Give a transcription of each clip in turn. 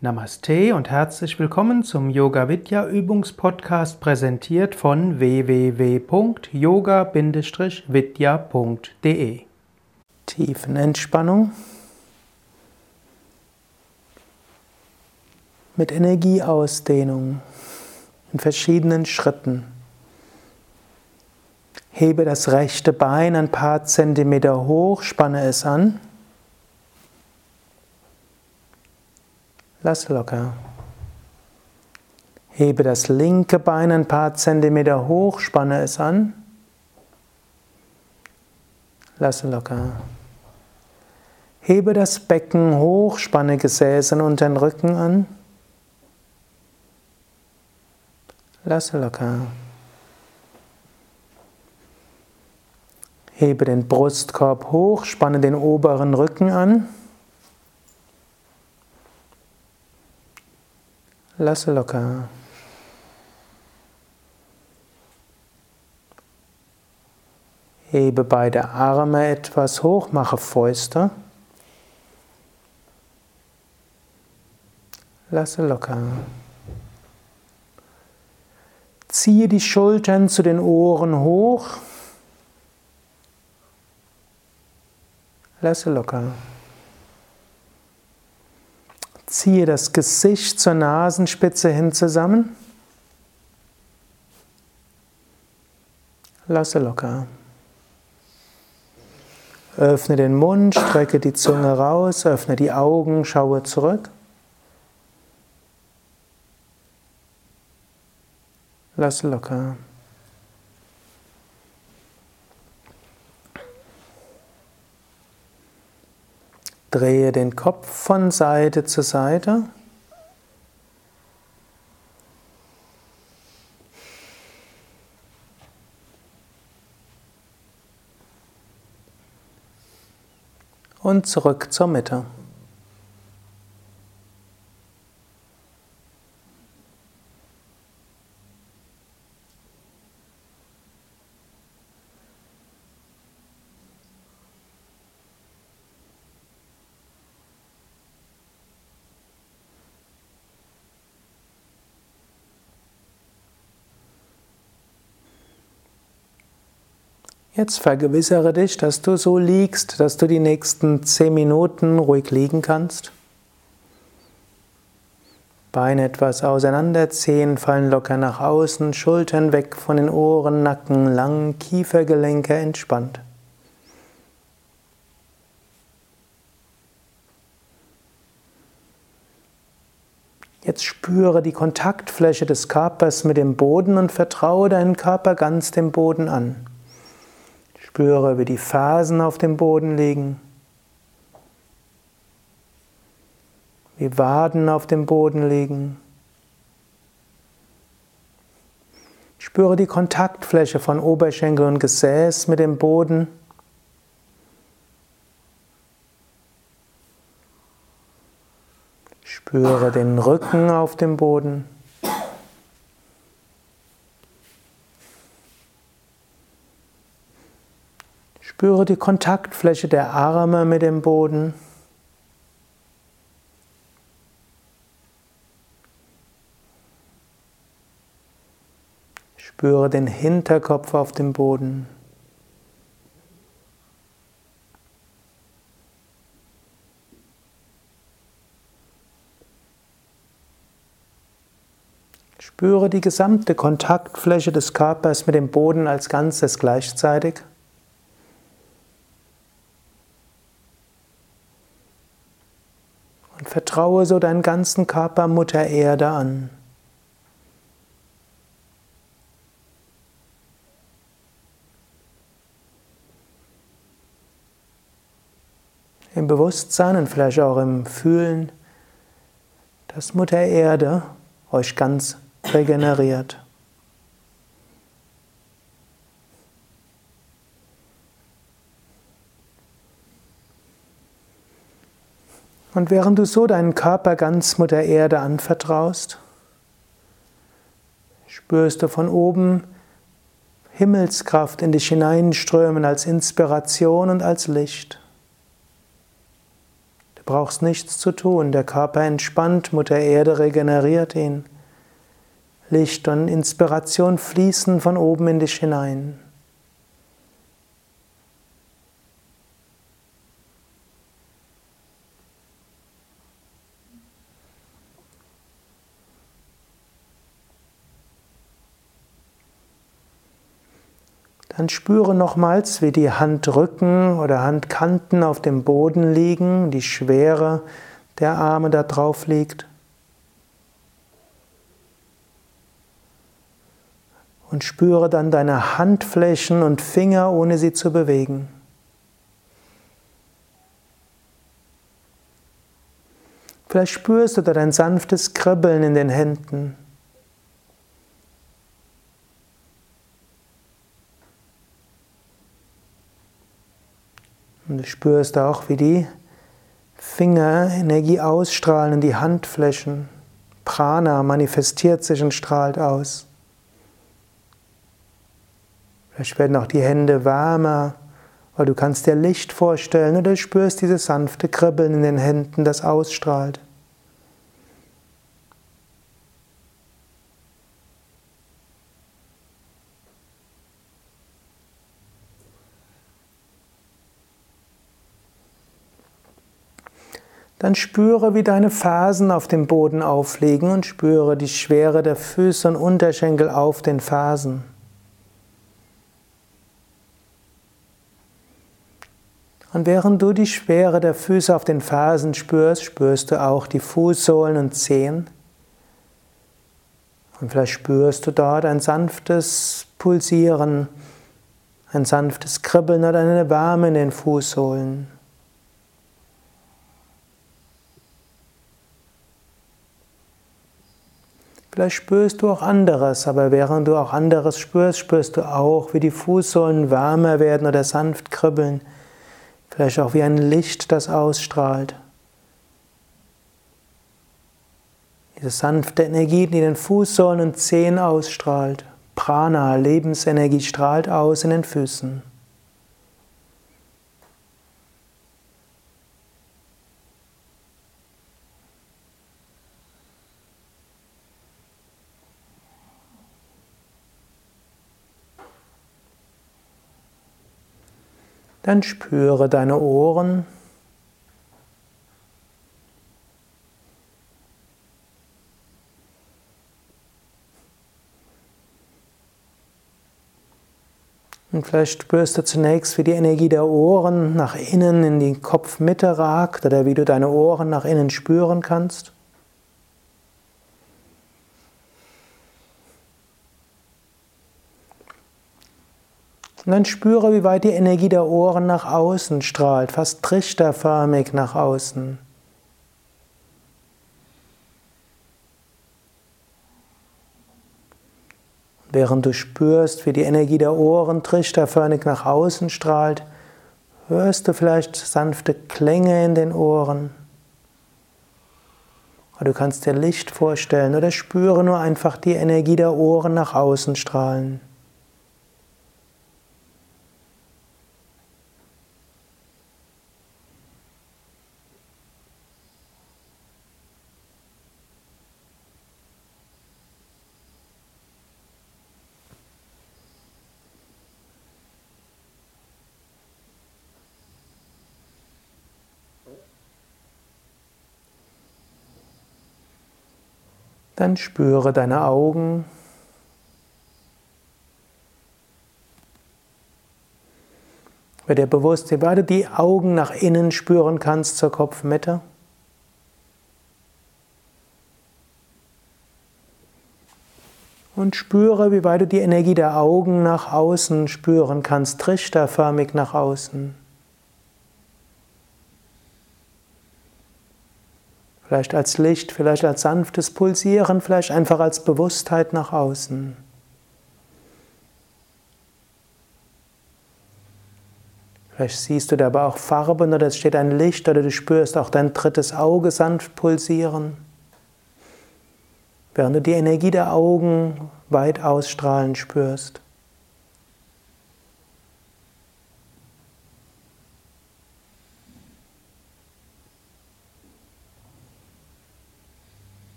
Namaste und herzlich willkommen zum Yoga Vidya Übungspodcast präsentiert von www.yoga-vidya.de. Tiefenentspannung mit Energieausdehnung in verschiedenen Schritten. Hebe das rechte Bein ein paar Zentimeter hoch, spanne es an. Lass locker. Hebe das linke Bein ein paar Zentimeter hoch, spanne es an. Lass locker. Hebe das Becken hoch, spanne Gesäße und den Rücken an. Lass locker. Hebe den Brustkorb hoch, spanne den oberen Rücken an. Lasse locker. Hebe beide Arme etwas hoch, mache Fäuste. Lasse locker. Ziehe die Schultern zu den Ohren hoch. Lasse locker. Ziehe das Gesicht zur Nasenspitze hin zusammen. Lasse locker. Öffne den Mund, strecke die Zunge raus, öffne die Augen, schaue zurück. Lass locker. Drehe den Kopf von Seite zu Seite. Und zurück zur Mitte. Jetzt vergewissere dich, dass du so liegst, dass du die nächsten zehn Minuten ruhig liegen kannst. Beine etwas auseinander, Zehen fallen locker nach außen, Schultern weg von den Ohren, Nacken lang, Kiefergelenke entspannt. Jetzt spüre die Kontaktfläche des Körpers mit dem Boden und vertraue deinen Körper ganz dem Boden an. Spüre, wie die Fersen auf dem Boden liegen, wie Waden auf dem Boden liegen. Spüre die Kontaktfläche von Oberschenkel und Gesäß mit dem Boden. Spüre den Rücken auf dem Boden. Spüre die Kontaktfläche der Arme mit dem Boden. Spüre den Hinterkopf auf dem Boden. Spüre die gesamte Kontaktfläche des Körpers mit dem Boden als Ganzes gleichzeitig. Und vertraue so deinen ganzen Körper Mutter Erde an. Im Bewusstsein und vielleicht auch im Fühlen, dass Mutter Erde euch ganz regeneriert. Und während du so deinen Körper ganz Mutter Erde anvertraust, spürst du von oben Himmelskraft in dich hineinströmen als Inspiration und als Licht. brauchst nichts zu tun. Der Körper entspannt, Mutter Erde regeneriert ihn. Licht und Inspiration fließen von oben in dich hinein. Dann spüre nochmals, wie die Handrücken oder Handkanten auf dem Boden liegen, die Schwere der Arme da drauf liegt. Und spüre dann deine Handflächen und Finger, ohne sie zu bewegen. Vielleicht spürst du dort ein sanftes Kribbeln in den Händen. Du spürst auch, wie die Finger Energie ausstrahlen in die Handflächen. Prana manifestiert sich und strahlt aus. Vielleicht werden auch die Hände wärmer, weil du kannst dir Licht vorstellen oder du spürst dieses sanfte Kribbeln in den Händen, das ausstrahlt. Dann spüre, wie deine Fersen auf dem Boden aufliegen und spüre die Schwere der Füße und Unterschenkel auf den Fersen. Und während du die Schwere der Füße auf den Fersen spürst, spürst du auch die Fußsohlen und Zehen. Und vielleicht spürst du dort ein sanftes Pulsieren, ein sanftes Kribbeln oder eine Wärme in den Fußsohlen. Vielleicht spürst du auch anderes, aber während du auch anderes spürst, spürst du auch, wie die Fußsohlen wärmer werden oder sanft kribbeln. Vielleicht auch wie ein Licht, das ausstrahlt. Diese sanfte Energie, die in den Fußsohlen und Zehen ausstrahlt. Prana, Lebensenergie strahlt aus in den Füßen. Dann spüre deine Ohren. Und vielleicht spürst du zunächst, wie die Energie der Ohren nach innen in die Kopfmitte ragt oder wie du deine Ohren nach innen spüren kannst. Und dann spüre, wie weit die Energie der Ohren nach außen strahlt, fast trichterförmig nach außen. Während du spürst, wie die Energie der Ohren trichterförmig nach außen strahlt, hörst du vielleicht sanfte Klänge in den Ohren. Du kannst dir Licht vorstellen oder spüre nur einfach die Energie der Ohren nach außen strahlen. Dann spüre deine Augen. Werde dir bewusst, wie weit du die Augen nach innen spüren kannst zur Kopfmitte. Und spüre, wie weit du die Energie der Augen nach außen spüren kannst, trichterförmig nach außen. Vielleicht als Licht, vielleicht als sanftes Pulsieren, vielleicht einfach als Bewusstheit nach außen. Vielleicht siehst du da aber auch Farben oder es steht ein Licht oder du spürst auch dein drittes Auge sanft pulsieren. Während du die Energie der Augen weit ausstrahlen spürst.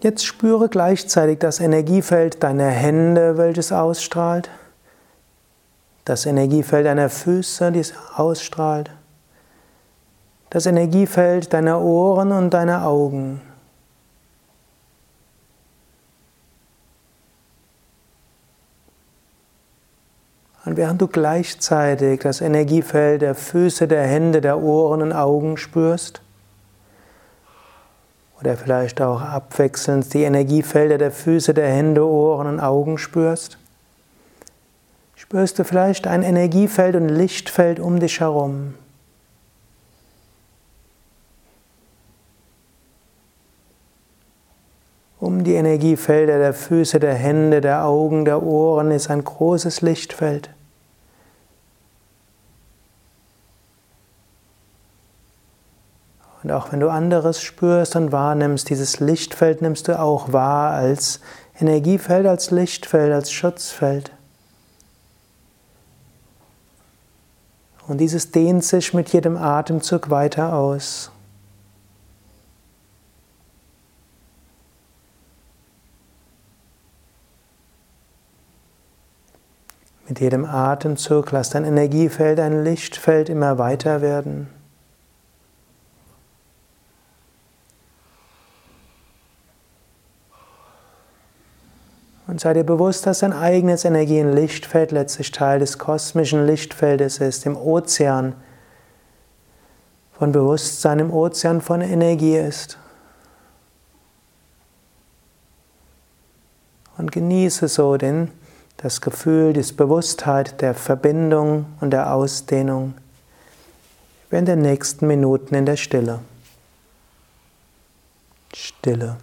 Jetzt spüre gleichzeitig das Energiefeld deiner Hände, welches ausstrahlt, das Energiefeld deiner Füße, das ausstrahlt, das Energiefeld deiner Ohren und deiner Augen. Und während du gleichzeitig das Energiefeld der Füße, der Hände, der Ohren und Augen spürst, oder vielleicht auch abwechselnd die Energiefelder der Füße, der Hände, Ohren und Augen spürst, spürst du vielleicht ein Energiefeld und Lichtfeld um dich herum. Um die Energiefelder der Füße, der Hände, der Augen, der Ohren ist ein großes Lichtfeld. Und auch wenn du anderes spürst und wahrnimmst, dieses Lichtfeld nimmst du auch wahr als Energiefeld, als Lichtfeld, als Schutzfeld. Und dieses dehnt sich mit jedem Atemzug weiter aus. Mit jedem Atemzug lass dein Energiefeld, dein Lichtfeld immer weiter werden. Und sei dir bewusst, dass dein eigenes Energie- und Lichtfeld letztlich Teil des kosmischen Lichtfeldes ist, im Ozean von Bewusstsein, im Ozean von Energie ist. Und genieße so den, das Gefühl, die Bewusstheit der Verbindung und der Ausdehnung während der nächsten Minuten in der Stille. Stille.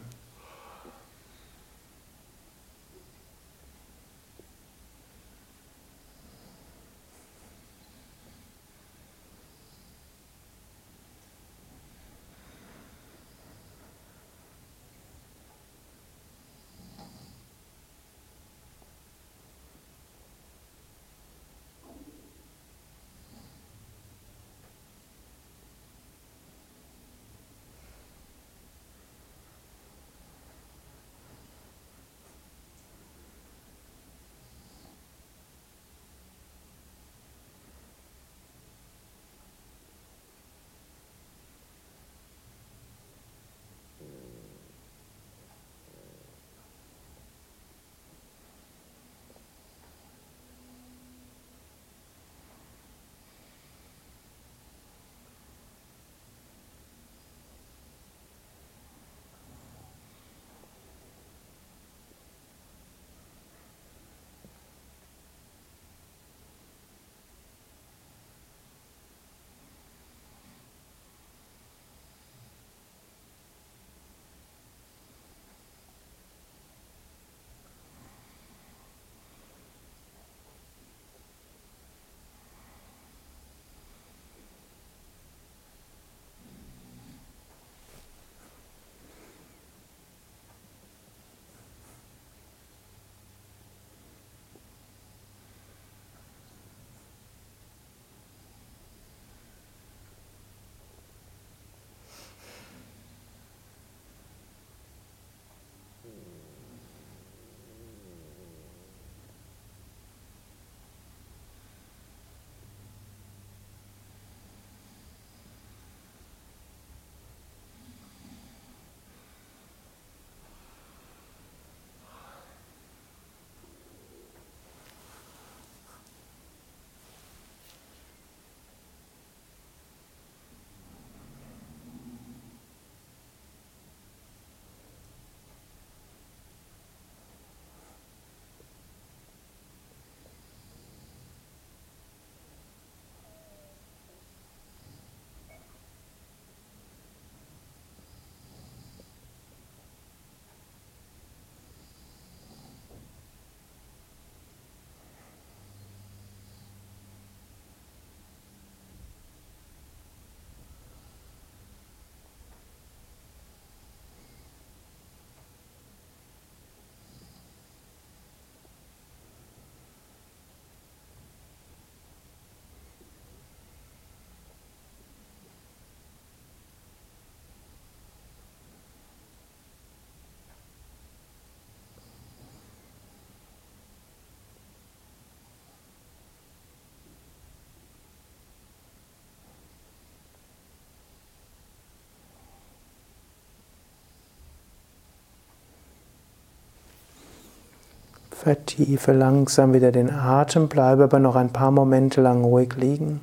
Vertiefe langsam wieder den Atem, bleibe aber noch ein paar Momente lang ruhig liegen.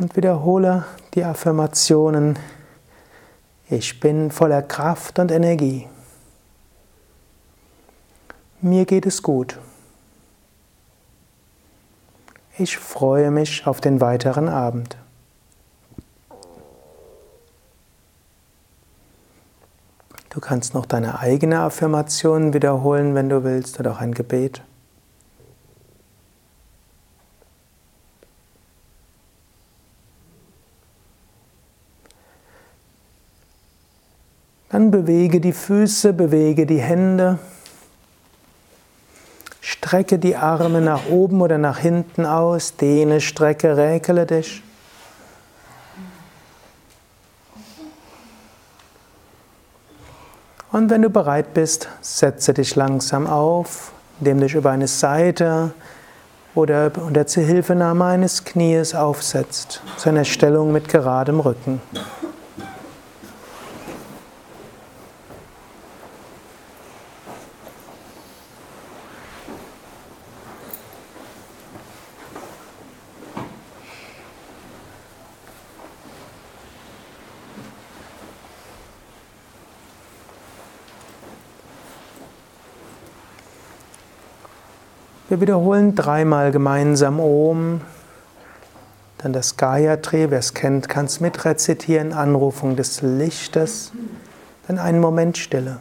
Und wiederhole die Affirmationen. Ich bin voller Kraft und Energie. Mir geht es gut. Ich freue mich auf den weiteren Abend. Du kannst noch deine eigene Affirmation wiederholen, wenn du willst, oder auch ein Gebet. Dann bewege die Füße, bewege die Hände. Strecke die Arme nach oben oder nach hinten aus, dehne, strecke, räkele dich. Und wenn du bereit bist, setze dich langsam auf, indem du dich über eine Seite oder unter Zuhilfenahme eines Knies aufsetzt, zu einer Stellung mit geradem Rücken. Wir wiederholen dreimal gemeinsam Om. Dann das Gayatri, wer es kennt, kann es mitrezitieren, Anrufung des Lichtes. Dann einen Moment Stille.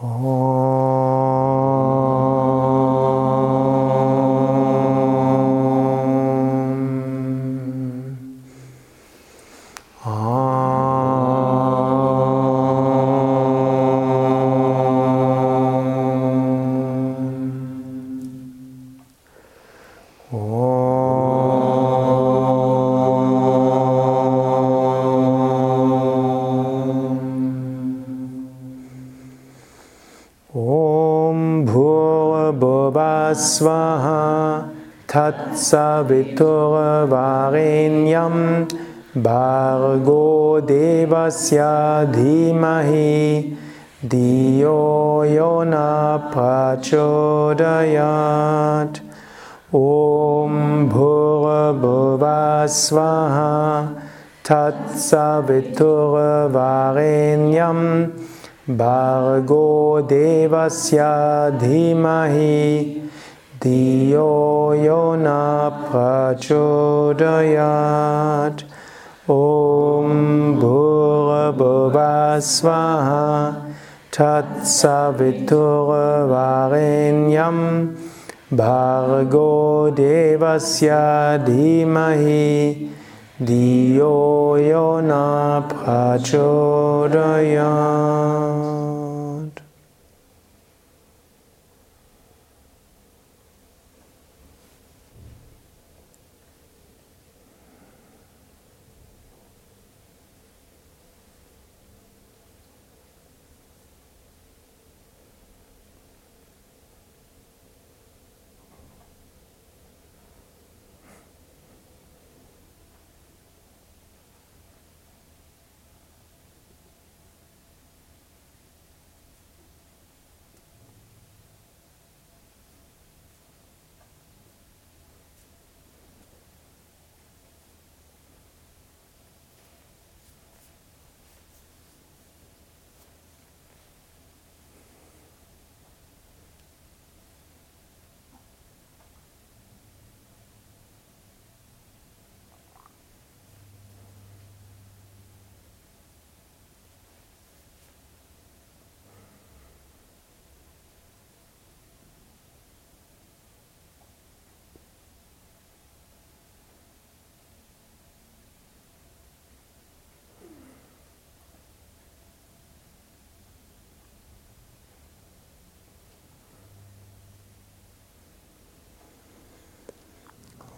Om. स्वाहा तत्सवितुर्वारेण्यं भार्गो देवस्य धीमहि धियो यो न प्रचोदयात् ॐ भुर्भुवः स्वाहा तत्सवितुर्वारेण्यं भार्गो देवस्य धीमहि Diyo yona prachodayat Om Bhurabhuva Svaha Tatsaviturvarenyam Bhargo Devasya Dhimahi Diyo yona prachodayat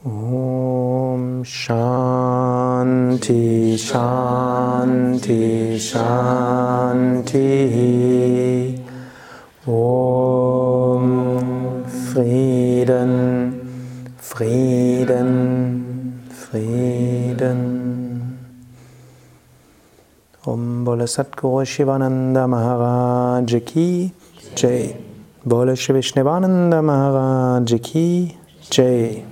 Om Shanti Shanti Shanti Om Frieden Frieden Frieden. Om Bole Satguru Shivananda Maharaj Ki Jai. Bole Shri Vishnevananda Maharaj Ki Jai.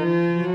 Música